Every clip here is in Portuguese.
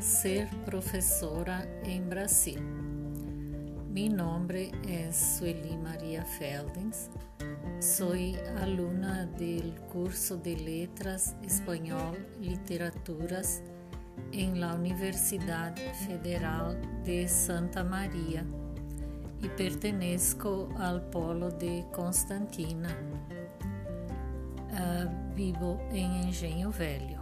ser professora em Brasil. Mi nombre es Sueli María Feldens. Soy alumna del curso de Letras Español Literaturas en la Universidad Federal de Santa María y pertenezco al polo de Constantina. Uh, vivo en Engenho Velho.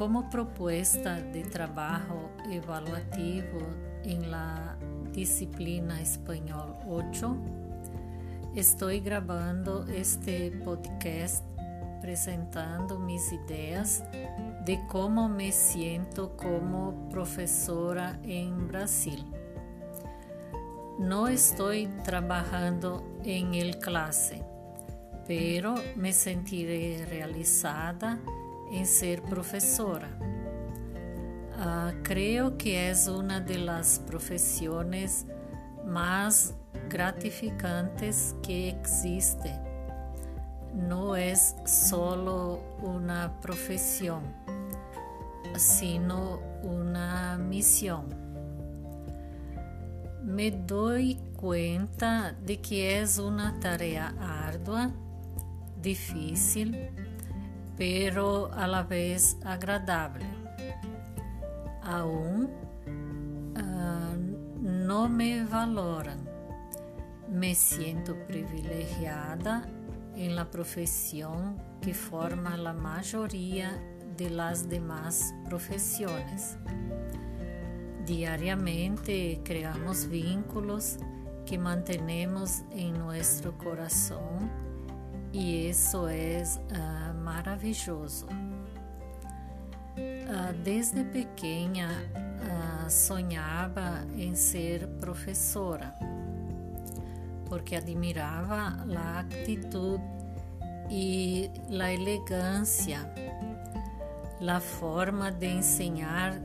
Como propuesta de trabajo evaluativo en la disciplina Español 8, estoy grabando este podcast presentando mis ideas de cómo me siento como profesora en Brasil. No estoy trabajando en el clase, pero me sentiré realizada em ser professora. Uh, creo que é uma das profissões mais gratificantes que existe. Não é solo uma profissão, sino uma missão. Me dou conta de que é uma tarefa árdua, difícil, pero a la vez agradable. Aún uh, no me valoran. Me siento privilegiada en la profesión que forma la mayoría de las demás profesiones. Diariamente creamos vínculos que mantenemos en nuestro corazón e isso é uh, maravilhoso. Uh, desde pequena uh, sonhava em ser professora, porque admirava a atitude e a elegância, a forma de ensinar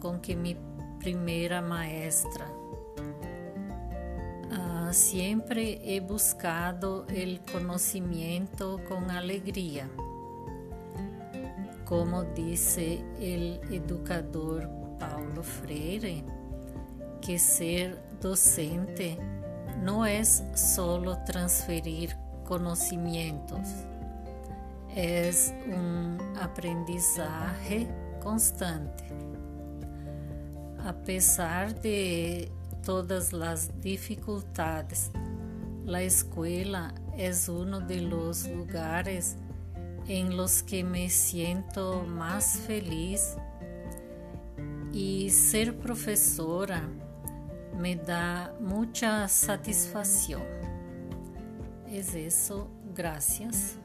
com que minha primeira maestra siempre he buscado el conocimiento con alegría. Como dice el educador Paulo Freire, que ser docente no es solo transferir conocimientos, es un aprendizaje constante. A pesar de todas las dificultades. La escuela es uno de los lugares en los que me siento más feliz y ser profesora me da mucha satisfacción. Es eso, gracias.